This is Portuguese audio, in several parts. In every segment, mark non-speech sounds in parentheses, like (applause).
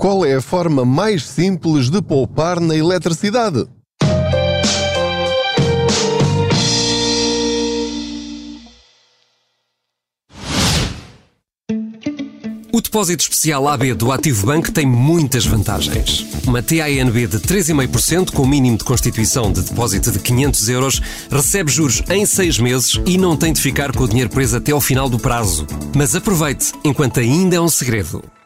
Qual é a forma mais simples de poupar na eletricidade? O depósito especial AB do Ativo Banco tem muitas vantagens. Uma TANB de 3,5% com mínimo de constituição de depósito de 500 euros recebe juros em 6 meses e não tem de ficar com o dinheiro preso até ao final do prazo. Mas aproveite, enquanto ainda é um segredo.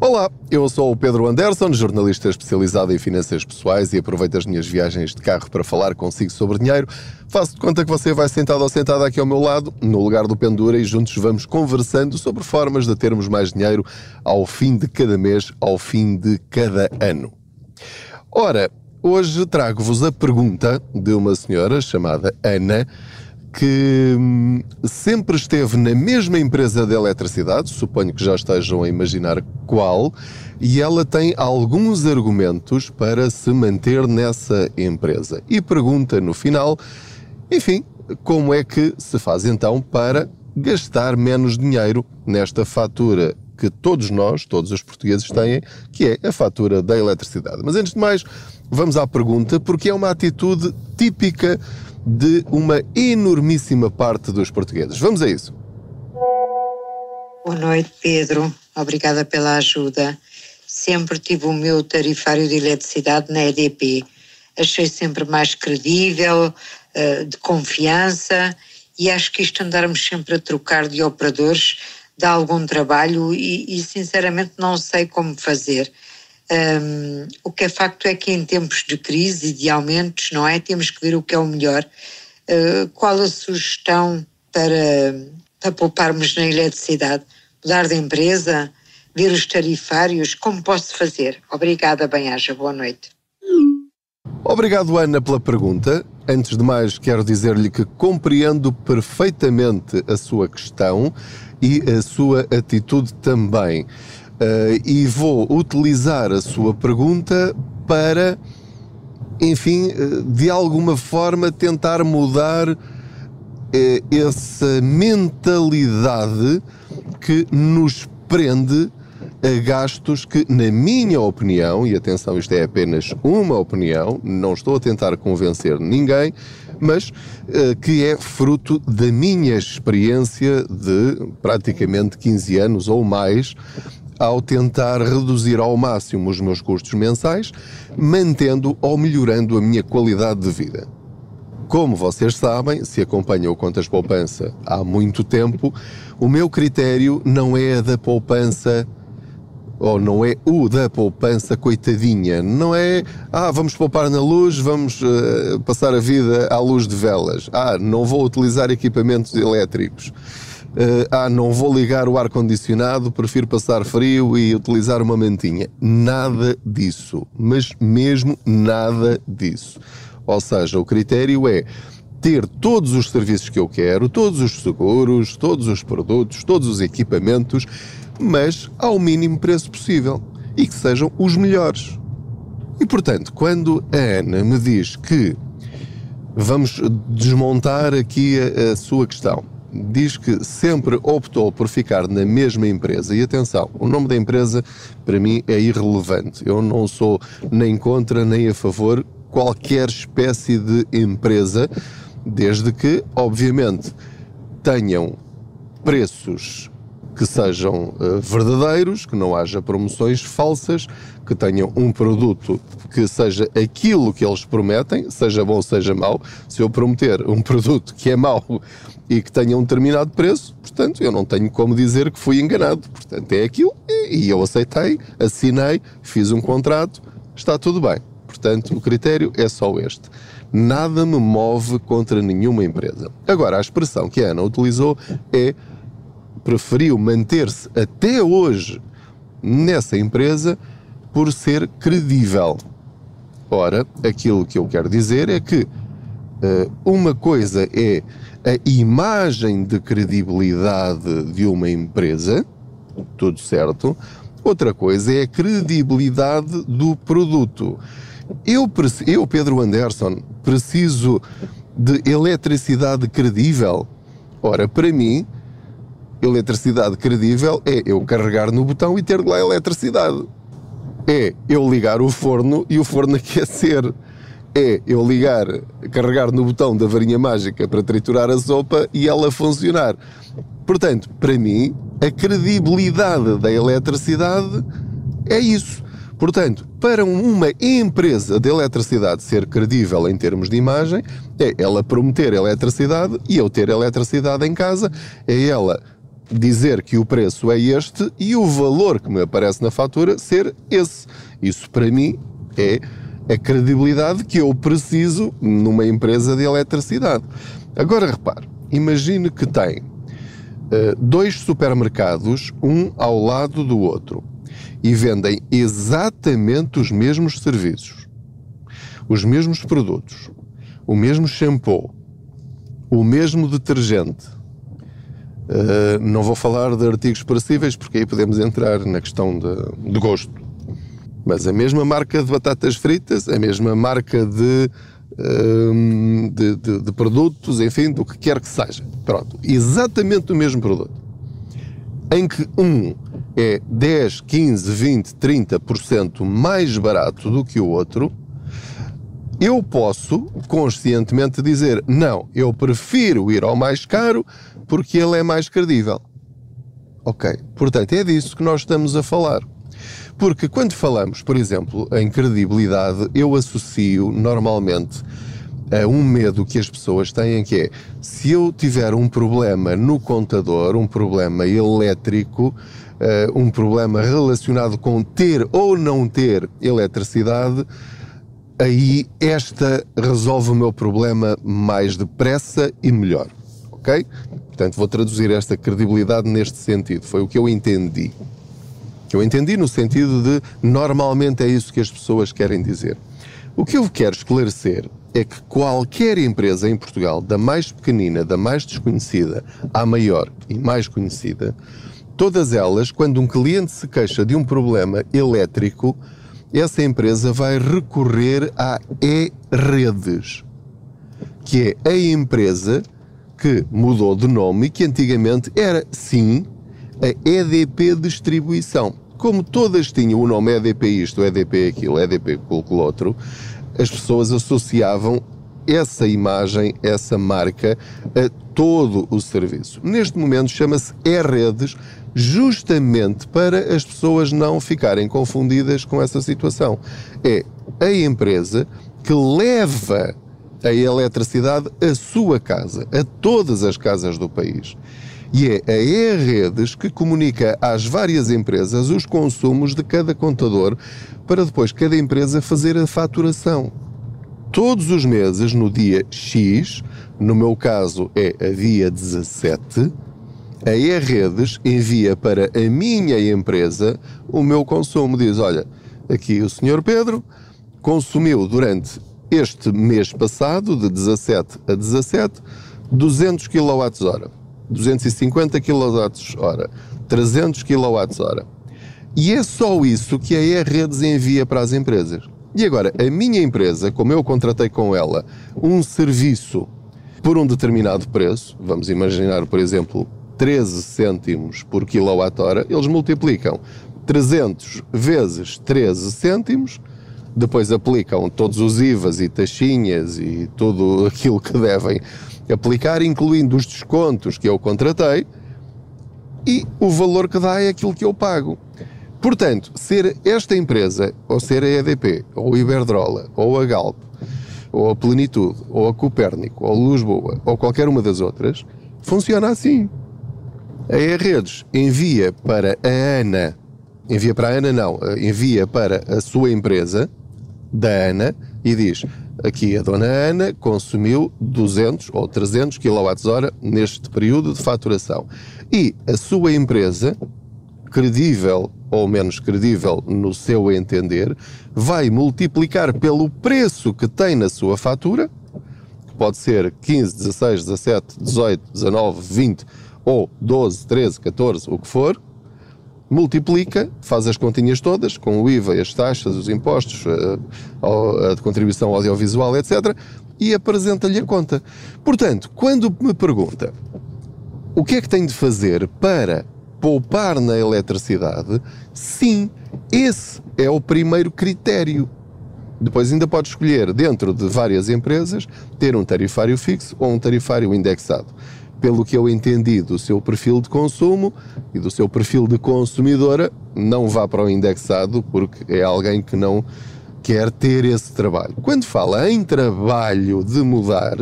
Olá, eu sou o Pedro Anderson, jornalista especializado em finanças pessoais e aproveito as minhas viagens de carro para falar consigo sobre dinheiro. Faço de conta que você vai sentado ou sentada aqui ao meu lado, no lugar do Pendura, e juntos vamos conversando sobre formas de termos mais dinheiro ao fim de cada mês, ao fim de cada ano. Ora, hoje trago-vos a pergunta de uma senhora chamada Ana que hum, sempre esteve na mesma empresa de eletricidade, suponho que já estejam a imaginar qual, e ela tem alguns argumentos para se manter nessa empresa. E pergunta no final, enfim, como é que se faz então para gastar menos dinheiro nesta fatura que todos nós, todos os portugueses têm, que é a fatura da eletricidade. Mas antes de mais, vamos à pergunta, porque é uma atitude típica de uma enormíssima parte dos portugueses. Vamos a isso. Boa noite, Pedro. Obrigada pela ajuda. Sempre tive o meu tarifário de eletricidade na EDP. Achei sempre mais credível, eh, de confiança, e acho que isto andarmos sempre a trocar de operadores dá algum trabalho e, e sinceramente não sei como fazer. Um, o que é facto é que em tempos de crise e de aumentos, não é? Temos que ver o que é o melhor. Uh, qual a sugestão para, para pouparmos na eletricidade? Mudar de empresa? Ver os tarifários? Como posso fazer? Obrigada, bem-aja. Boa noite. Obrigado, Ana, pela pergunta. Antes de mais, quero dizer-lhe que compreendo perfeitamente a sua questão e a sua atitude também. Uh, e vou utilizar a sua pergunta para, enfim, uh, de alguma forma tentar mudar uh, essa mentalidade que nos prende a gastos que, na minha opinião, e atenção, isto é apenas uma opinião, não estou a tentar convencer ninguém, mas que é fruto da minha experiência de praticamente 15 anos ou mais ao tentar reduzir ao máximo os meus custos mensais, mantendo ou melhorando a minha qualidade de vida. Como vocês sabem, se acompanham o Contas Poupança há muito tempo, o meu critério não é da poupança ou não é o da poupança coitadinha, não é, ah, vamos poupar na luz, vamos uh, passar a vida à luz de velas, ah, não vou utilizar equipamentos elétricos. Uh, ah, não vou ligar o ar-condicionado, prefiro passar frio e utilizar uma mantinha. Nada disso. Mas mesmo nada disso. Ou seja, o critério é ter todos os serviços que eu quero, todos os seguros, todos os produtos, todos os equipamentos, mas ao mínimo preço possível e que sejam os melhores. E portanto, quando a Ana me diz que vamos desmontar aqui a, a sua questão, diz que sempre optou por ficar na mesma empresa. E atenção, o nome da empresa para mim é irrelevante. Eu não sou nem contra nem a favor qualquer espécie de empresa, desde que, obviamente, tenham preços que sejam uh, verdadeiros, que não haja promoções falsas, que tenham um produto que seja aquilo que eles prometem, seja bom, seja mau. Se eu prometer um produto que é mau e que tenha um determinado preço, portanto, eu não tenho como dizer que fui enganado. Portanto, é aquilo e eu aceitei, assinei, fiz um contrato, está tudo bem. Portanto, o critério é só este. Nada me move contra nenhuma empresa. Agora, a expressão que a Ana utilizou é preferiu manter-se até hoje nessa empresa por ser credível. Ora, aquilo que eu quero dizer é que Uh, uma coisa é a imagem de credibilidade de uma empresa, tudo certo. Outra coisa é a credibilidade do produto. Eu, eu Pedro Anderson, preciso de eletricidade credível. Ora, para mim, eletricidade credível é eu carregar no botão e ter lá eletricidade. É eu ligar o forno e o forno (laughs) aquecer é eu ligar, carregar no botão da varinha mágica para triturar a sopa e ela funcionar. Portanto, para mim, a credibilidade da eletricidade é isso. Portanto, para uma empresa de eletricidade ser credível em termos de imagem, é ela prometer eletricidade e eu ter eletricidade em casa, é ela dizer que o preço é este e o valor que me aparece na fatura ser esse. Isso para mim é a credibilidade que eu preciso numa empresa de eletricidade. Agora repare, imagine que tem uh, dois supermercados, um ao lado do outro, e vendem exatamente os mesmos serviços, os mesmos produtos, o mesmo shampoo, o mesmo detergente. Uh, não vou falar de artigos perecíveis porque aí podemos entrar na questão de, de gosto mas a mesma marca de batatas fritas, a mesma marca de, hum, de, de, de, produtos, enfim, do que quer que seja. Pronto, exatamente o mesmo produto. Em que um é 10, 15, 20, 30% mais barato do que o outro, eu posso conscientemente dizer: não, eu prefiro ir ao mais caro porque ele é mais credível. Ok, portanto é disso que nós estamos a falar. Porque quando falamos, por exemplo, em credibilidade, eu associo normalmente a um medo que as pessoas têm, que é se eu tiver um problema no contador, um problema elétrico, uh, um problema relacionado com ter ou não ter eletricidade, aí esta resolve o meu problema mais depressa e melhor. Ok? Portanto, vou traduzir esta credibilidade neste sentido. Foi o que eu entendi eu entendi no sentido de normalmente é isso que as pessoas querem dizer. O que eu quero esclarecer é que qualquer empresa em Portugal, da mais pequenina, da mais desconhecida à maior e mais conhecida, todas elas, quando um cliente se queixa de um problema elétrico, essa empresa vai recorrer à E-Redes, que é a empresa que mudou de nome e que antigamente era, sim, a EDP Distribuição. Como todas tinham o nome EDP isto, EDP aquilo, EDP aquilo outro, as pessoas associavam essa imagem, essa marca a todo o serviço. Neste momento chama-se E-Redes, justamente para as pessoas não ficarem confundidas com essa situação. É a empresa que leva a eletricidade à sua casa, a todas as casas do país. E é a E-Redes que comunica às várias empresas os consumos de cada contador para depois cada empresa fazer a faturação. Todos os meses, no dia X, no meu caso é a dia 17, a E-Redes envia para a minha empresa o meu consumo. Diz: Olha, aqui o senhor Pedro consumiu durante este mês passado, de 17 a 17, 200 kWh. 250 kWh, 300 kWh. E é só isso que a E-Redes envia para as empresas. E agora, a minha empresa, como eu contratei com ela um serviço por um determinado preço, vamos imaginar, por exemplo, 13 cêntimos por quilowatt-hora, eles multiplicam 300 vezes 13 cêntimos, depois aplicam todos os IVAs e taxinhas e tudo aquilo que devem aplicar, incluindo os descontos que eu contratei, e o valor que dá é aquilo que eu pago. Portanto, ser esta empresa, ou ser a EDP, ou a Iberdrola, ou a Galp, ou a Plenitude, ou a Copérnico, ou a Lisboa, ou qualquer uma das outras, funciona assim. A E-Redes envia para a ANA, envia para a ANA não, envia para a sua empresa, da ANA, e diz: Aqui a dona Ana consumiu 200 ou 300 kWh neste período de faturação. E a sua empresa, credível ou menos credível no seu entender, vai multiplicar pelo preço que tem na sua fatura pode ser 15, 16, 17, 18, 19, 20 ou 12, 13, 14, o que for, multiplica, faz as continhas todas, com o IVA, as taxas, os impostos, a, a contribuição audiovisual, etc., e apresenta-lhe a conta. Portanto, quando me pergunta o que é que tem de fazer para poupar na eletricidade, sim, esse é o primeiro critério. Depois ainda pode escolher, dentro de várias empresas, ter um tarifário fixo ou um tarifário indexado. Pelo que eu entendi do seu perfil de consumo e do seu perfil de consumidora, não vá para o indexado porque é alguém que não quer ter esse trabalho. Quando fala em trabalho de mudar,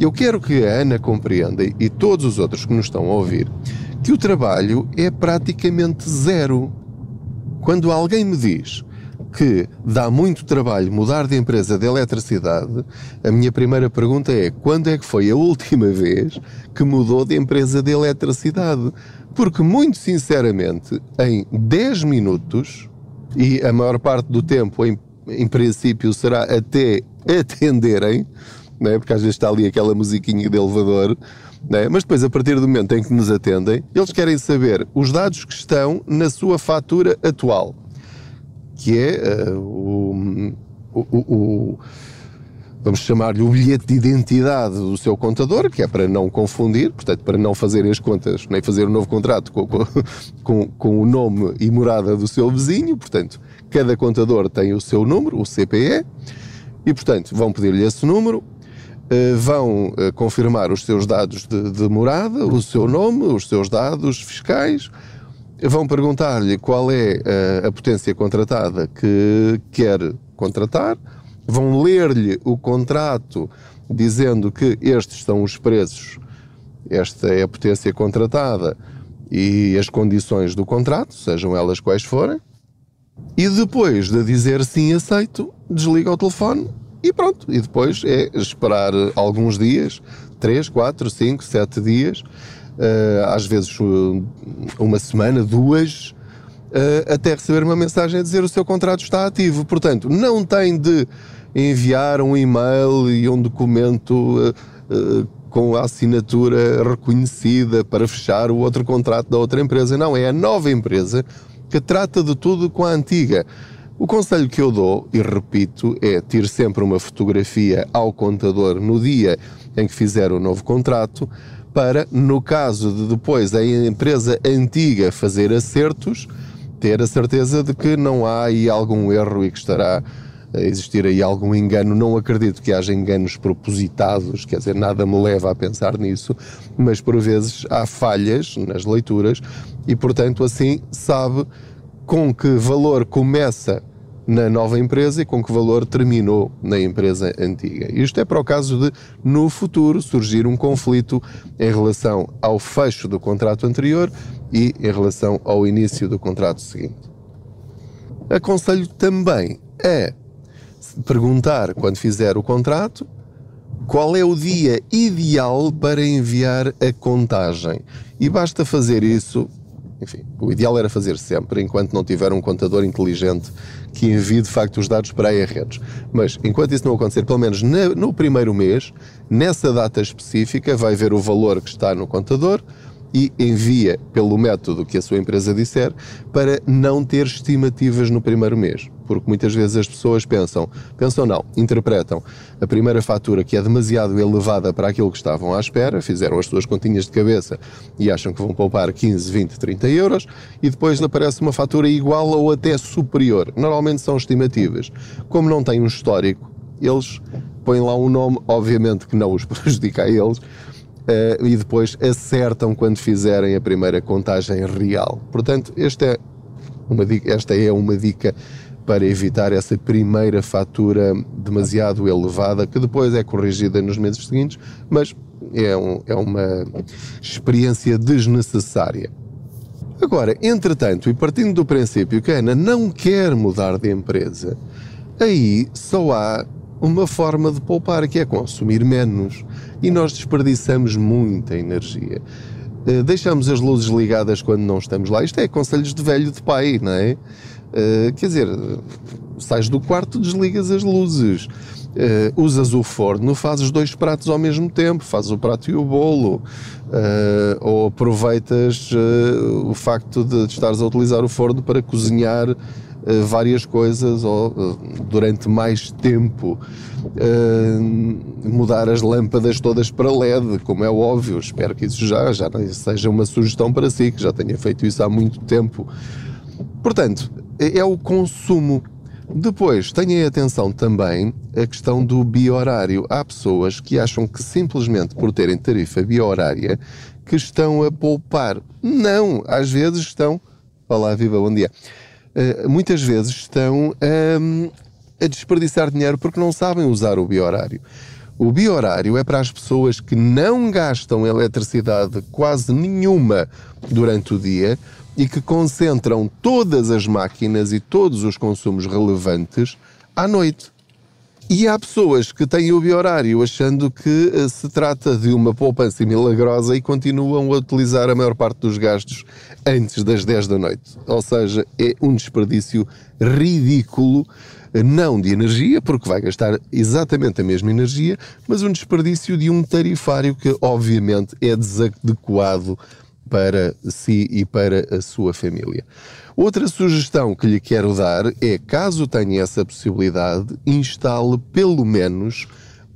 eu quero que a Ana compreenda e todos os outros que nos estão a ouvir que o trabalho é praticamente zero. Quando alguém me diz que dá muito trabalho mudar de empresa de eletricidade, a minha primeira pergunta é: quando é que foi a última (laughs) vez que mudou de empresa de eletricidade? Porque, muito sinceramente, em 10 minutos, e a maior parte do tempo, em, em princípio, será até atenderem, né? porque às vezes está ali aquela musiquinha de elevador. Né? Mas depois, a partir do momento em que nos atendem, eles querem saber os dados que estão na sua fatura atual que é uh, o, o, o, vamos chamar-lhe o bilhete de identidade do seu contador, que é para não confundir, portanto, para não fazer as contas, nem fazer um novo contrato com, com, (laughs) com o nome e morada do seu vizinho, portanto, cada contador tem o seu número, o CPE, e, portanto, vão pedir-lhe esse número, uh, vão uh, confirmar os seus dados de, de morada, o seu nome, os seus dados fiscais, vão perguntar-lhe qual é a, eh, a potência contratada que quer contratar, vão ler-lhe o contrato dizendo que estes são os preços, esta é a potência contratada e as condições do contrato, sejam elas quais forem, e depois de dizer sim, aceito, desliga o telefone e pronto. E depois é esperar alguns dias, 3, 4, 5, 7 dias, às vezes uh, uma semana, duas, uh, até receber uma mensagem a dizer o seu contrato está ativo. Portanto, não tem de enviar um e-mail e um documento com a assinatura reconhecida para fechar o outro contrato da outra empresa. Não, é a nova empresa que trata de tudo com a antiga. O conselho que eu dou, e repito, é ter sempre uma fotografia ao contador no dia em que fizer o novo contrato, para, no caso de depois a empresa antiga fazer acertos, ter a certeza de que não há aí algum erro e que estará a existir aí algum engano. Não acredito que haja enganos propositados, quer dizer, nada me leva a pensar nisso, mas por vezes há falhas nas leituras e, portanto, assim sabe com que valor começa na nova empresa e com que valor terminou na empresa antiga. Isto é para o caso de, no futuro, surgir um conflito em relação ao fecho do contrato anterior e em relação ao início do contrato seguinte. Aconselho também a perguntar, quando fizer o contrato, qual é o dia ideal para enviar a contagem. E basta fazer isso enfim, o ideal era fazer sempre, enquanto não tiver um contador inteligente que envie de facto os dados para a redes. Mas enquanto isso não acontecer, pelo menos no primeiro mês, nessa data específica, vai ver o valor que está no contador e envia pelo método que a sua empresa disser para não ter estimativas no primeiro mês. Porque muitas vezes as pessoas pensam, pensam não, interpretam a primeira fatura que é demasiado elevada para aquilo que estavam à espera, fizeram as suas continhas de cabeça e acham que vão poupar 15, 20, 30 euros e depois aparece uma fatura igual ou até superior. Normalmente são estimativas. Como não têm um histórico, eles põem lá um nome, obviamente que não os (laughs) prejudica a eles, uh, e depois acertam quando fizerem a primeira contagem real. Portanto, esta é uma dica, esta é uma dica para evitar essa primeira fatura demasiado elevada, que depois é corrigida nos meses seguintes, mas é, um, é uma experiência desnecessária. Agora, entretanto, e partindo do princípio que a Ana não quer mudar de empresa, aí só há uma forma de poupar, que é consumir menos. E nós desperdiçamos muita energia. Uh, deixamos as luzes ligadas quando não estamos lá. Isto é conselhos de velho de pai, não é? Uh, quer dizer, sais do quarto, desligas as luzes. uh, usas o forno, fazes dois pratos ao mesmo tempo, fazes o prato e o bolo, ou aproveitas o facto de estares a utilizar o forno para cozinhar várias coisas ou durante mais tempo mudar as lâmpadas todas para LED, como é óbvio. Espero que isso já, já seja uma sugestão para si, que já tenha feito isso há muito tempo. Portanto, é o consumo depois, tenham atenção também a questão do biohorário. Há pessoas que acham que simplesmente por terem tarifa biohorária que estão a poupar. Não, às vezes estão. Olá, viva, bom dia. Uh, muitas vezes estão um, a desperdiçar dinheiro porque não sabem usar o biohorário. O biohorário é para as pessoas que não gastam eletricidade quase nenhuma durante o dia e que concentram todas as máquinas e todos os consumos relevantes à noite. E há pessoas que têm o biorário achando que eh, se trata de uma poupança milagrosa e continuam a utilizar a maior parte dos gastos antes das 10 da noite. Ou seja, é um desperdício ridículo, não de energia, porque vai gastar exatamente a mesma energia, mas um desperdício de um tarifário que, obviamente, é desadequado para si e para a sua família. Outra sugestão que lhe quero dar é, caso tenha essa possibilidade, instale pelo menos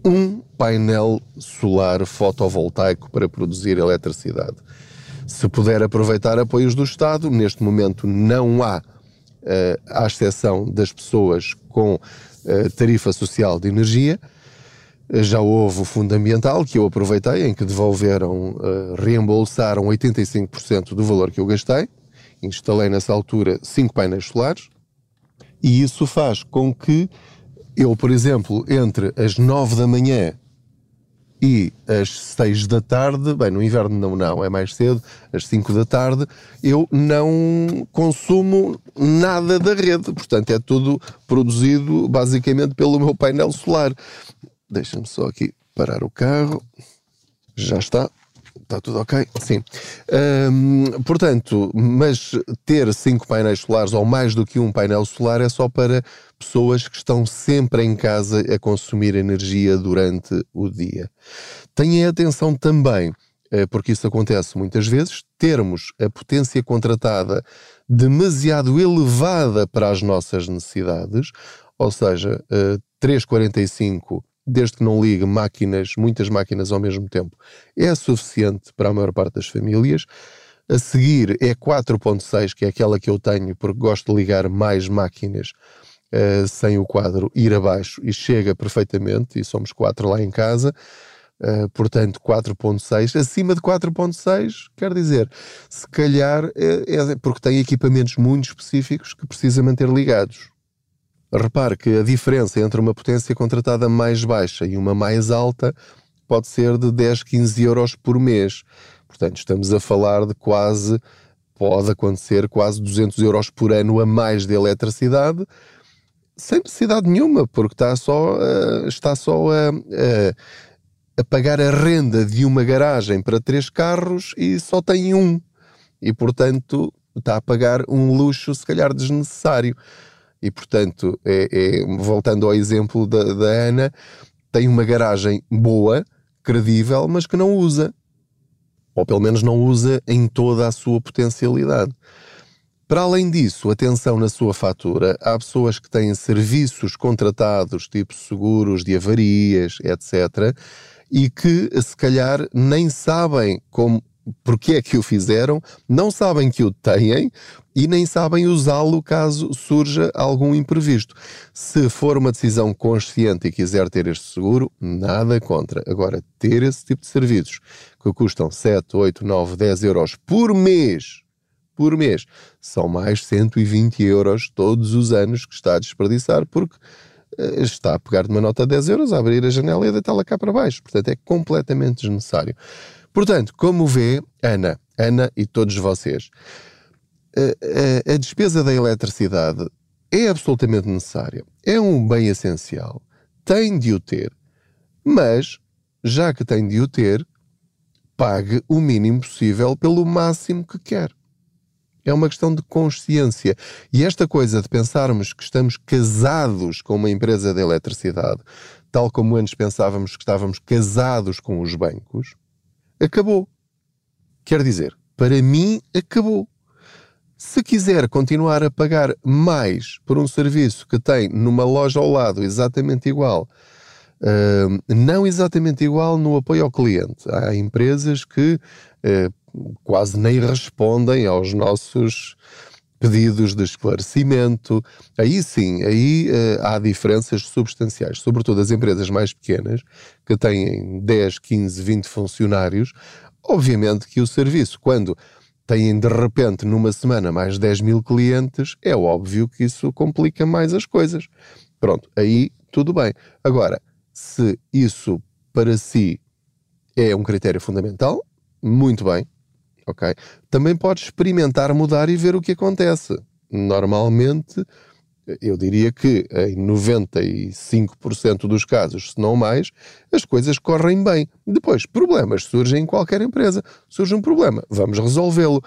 um painel solar fotovoltaico para produzir eletricidade. Se puder aproveitar apoios do Estado, neste momento não há, uh, à exceção das pessoas com uh, tarifa social de energia, já houve o Fundo Ambiental, que eu aproveitei, em que devolveram, uh, reembolsaram 85% do valor que eu gastei. Instalei nessa altura cinco painéis solares. E isso faz com que eu, por exemplo, entre as 9 da manhã e às 6 da tarde, bem, no inverno não, não, é mais cedo, às 5 da tarde, eu não consumo nada da rede. Portanto, é tudo produzido basicamente pelo meu painel solar. Deixa-me só aqui parar o carro. Já está. Está tudo ok? Sim. Portanto, mas ter cinco painéis solares ou mais do que um painel solar é só para pessoas que estão sempre em casa a consumir energia durante o dia. Tenham atenção também, eh, porque isso acontece muitas vezes, termos a potência contratada demasiado elevada para as nossas necessidades, ou seja, 345 eh, desde que não ligue máquinas, muitas máquinas ao mesmo tempo, é suficiente para a maior parte das famílias. A seguir é 4.6, que é aquela que eu tenho, porque gosto de ligar mais máquinas uh, sem o quadro ir abaixo e chega perfeitamente, e somos quatro lá em casa. Uh, portanto, 4.6. Acima de 4.6, quer dizer, se calhar é, é porque tem equipamentos muito específicos que precisa manter ligados. Repare que a diferença entre uma potência contratada mais baixa e uma mais alta pode ser de 10, 15 euros por mês. Portanto, estamos a falar de quase, pode acontecer quase 200 euros por ano a mais de eletricidade, sem necessidade nenhuma, porque está só, uh, está só a, a, a pagar a renda de uma garagem para três carros e só tem um. E, portanto, está a pagar um luxo, se calhar, desnecessário. E, portanto, é, é, voltando ao exemplo da, da Ana, tem uma garagem boa, credível, mas que não usa. Ou pelo menos não usa em toda a sua potencialidade. Para além disso, atenção na sua fatura, há pessoas que têm serviços contratados, tipo seguros de avarias, etc., e que se calhar nem sabem como porque é que o fizeram, não sabem que o têm e nem sabem usá-lo caso surja algum imprevisto. Se for uma decisão consciente e quiser ter este seguro, nada contra. Agora, ter esse tipo de serviços que custam 7, 8, 9, 10 euros por mês, por mês, são mais 120 euros todos os anos que está a desperdiçar porque eh, está a pegar de uma nota de 10 euros, a abrir a janela e deitá-la cá para baixo. Portanto, é completamente desnecessário. Portanto, como vê, Ana, Ana e todos vocês, a, a, a despesa da eletricidade é absolutamente necessária, é um bem essencial, tem de o ter, mas, já que tem de o ter, pague o mínimo possível pelo máximo que quer. É uma questão de consciência. E esta coisa de pensarmos que estamos casados com uma empresa de eletricidade tal como antes pensávamos que estávamos casados com os bancos, acabou. Quer dizer, para mim, acabou. Se quiser continuar a pagar mais por um serviço que tem numa loja ao lado exatamente igual, uh, não exatamente igual no apoio ao cliente. Há empresas que uh, quase nem respondem aos nossos pedidos de esclarecimento. Aí sim, aí uh, há diferenças substanciais, sobretudo as empresas mais pequenas, que têm 10, 15, 20 funcionários. Obviamente que o serviço, quando têm de repente numa semana mais 10 mil clientes, é óbvio que isso complica mais as coisas. Pronto, aí tudo bem. Agora, se isso para si é um critério fundamental, muito bem, ok? Também pode experimentar mudar e ver o que acontece. Normalmente, eu diria que em 95% dos casos, se não mais, as coisas correm bem. Depois, problemas surgem em qualquer empresa. Surge um problema, vamos resolvê-lo.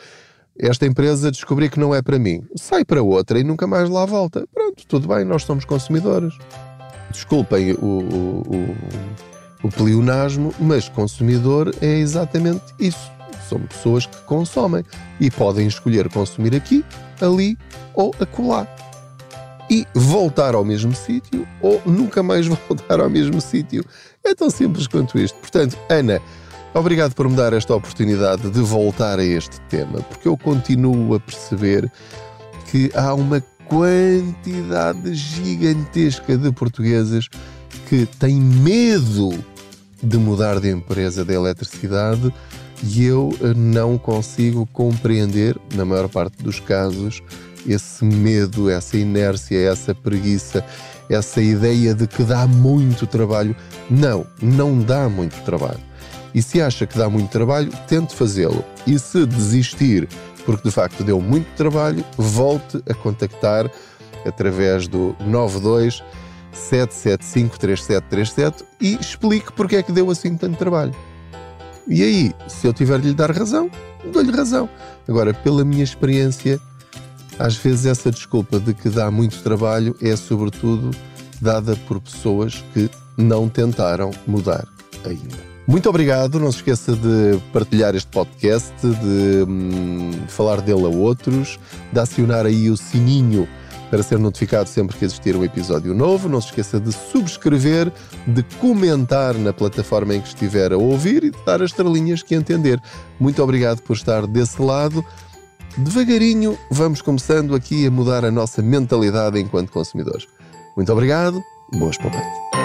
Esta empresa descobri que não é para mim. Sai para outra e nunca mais lá volta. Pronto, tudo bem, nós somos consumidores. Desculpem o, o, o, o pleonasmo, mas consumidor é exatamente isso são pessoas que consomem e podem escolher consumir aqui, ali ou acolá. E voltar ao mesmo sítio ou nunca mais (laughs) voltar ao mesmo sítio. É tão simples quanto isto. Portanto, Ana, obrigado por me dar esta oportunidade de voltar a este tema, porque eu continuo a perceber que há uma quantidade gigantesca de portugueses que têm medo de mudar de empresa de eletricidade e eu eh, não consigo compreender, na maior parte dos casos, esse medo, essa inércia, essa preguiça, essa ideia de que dá muito trabalho. Não, não dá muito trabalho. E se acha que dá muito trabalho, tente fazê-lo. E se desistir, porque de facto deu muito trabalho, volte a contactar através do 92 775 3737 e explique porque é que deu assim tanto trabalho. E aí, se eu tiver de lhe dar razão, dou-lhe razão. Agora, pela minha experiência, às vezes essa desculpa de que dá muito trabalho é sobretudo dada por pessoas que não tentaram mudar ainda. Muito obrigado, não se esqueça de partilhar este podcast, de hum, falar dele a outros, de acionar aí o sininho para ser notificado sempre que existir um episódio novo. Não se esqueça de subscrever, de comentar na plataforma em que estiver a ouvir e de dar as estrelinhas que entender. Muito obrigado por estar desse lado. Devagarinho vamos começando aqui a mudar a nossa mentalidade enquanto consumidores. Muito obrigado, boas poupanças.